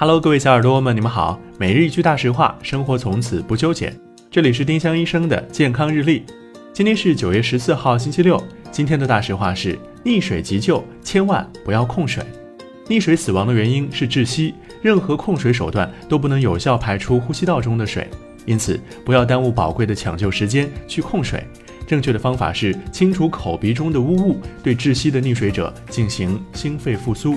Hello，各位小耳朵们，你们好。每日一句大实话，生活从此不纠结。这里是丁香医生的健康日历。今天是九月十四号，星期六。今天的大实话是：溺水急救千万不要控水。溺水死亡的原因是窒息，任何控水手段都不能有效排出呼吸道中的水，因此不要耽误宝贵的抢救时间去控水。正确的方法是清除口鼻中的污物，对窒息的溺水者进行心肺复苏。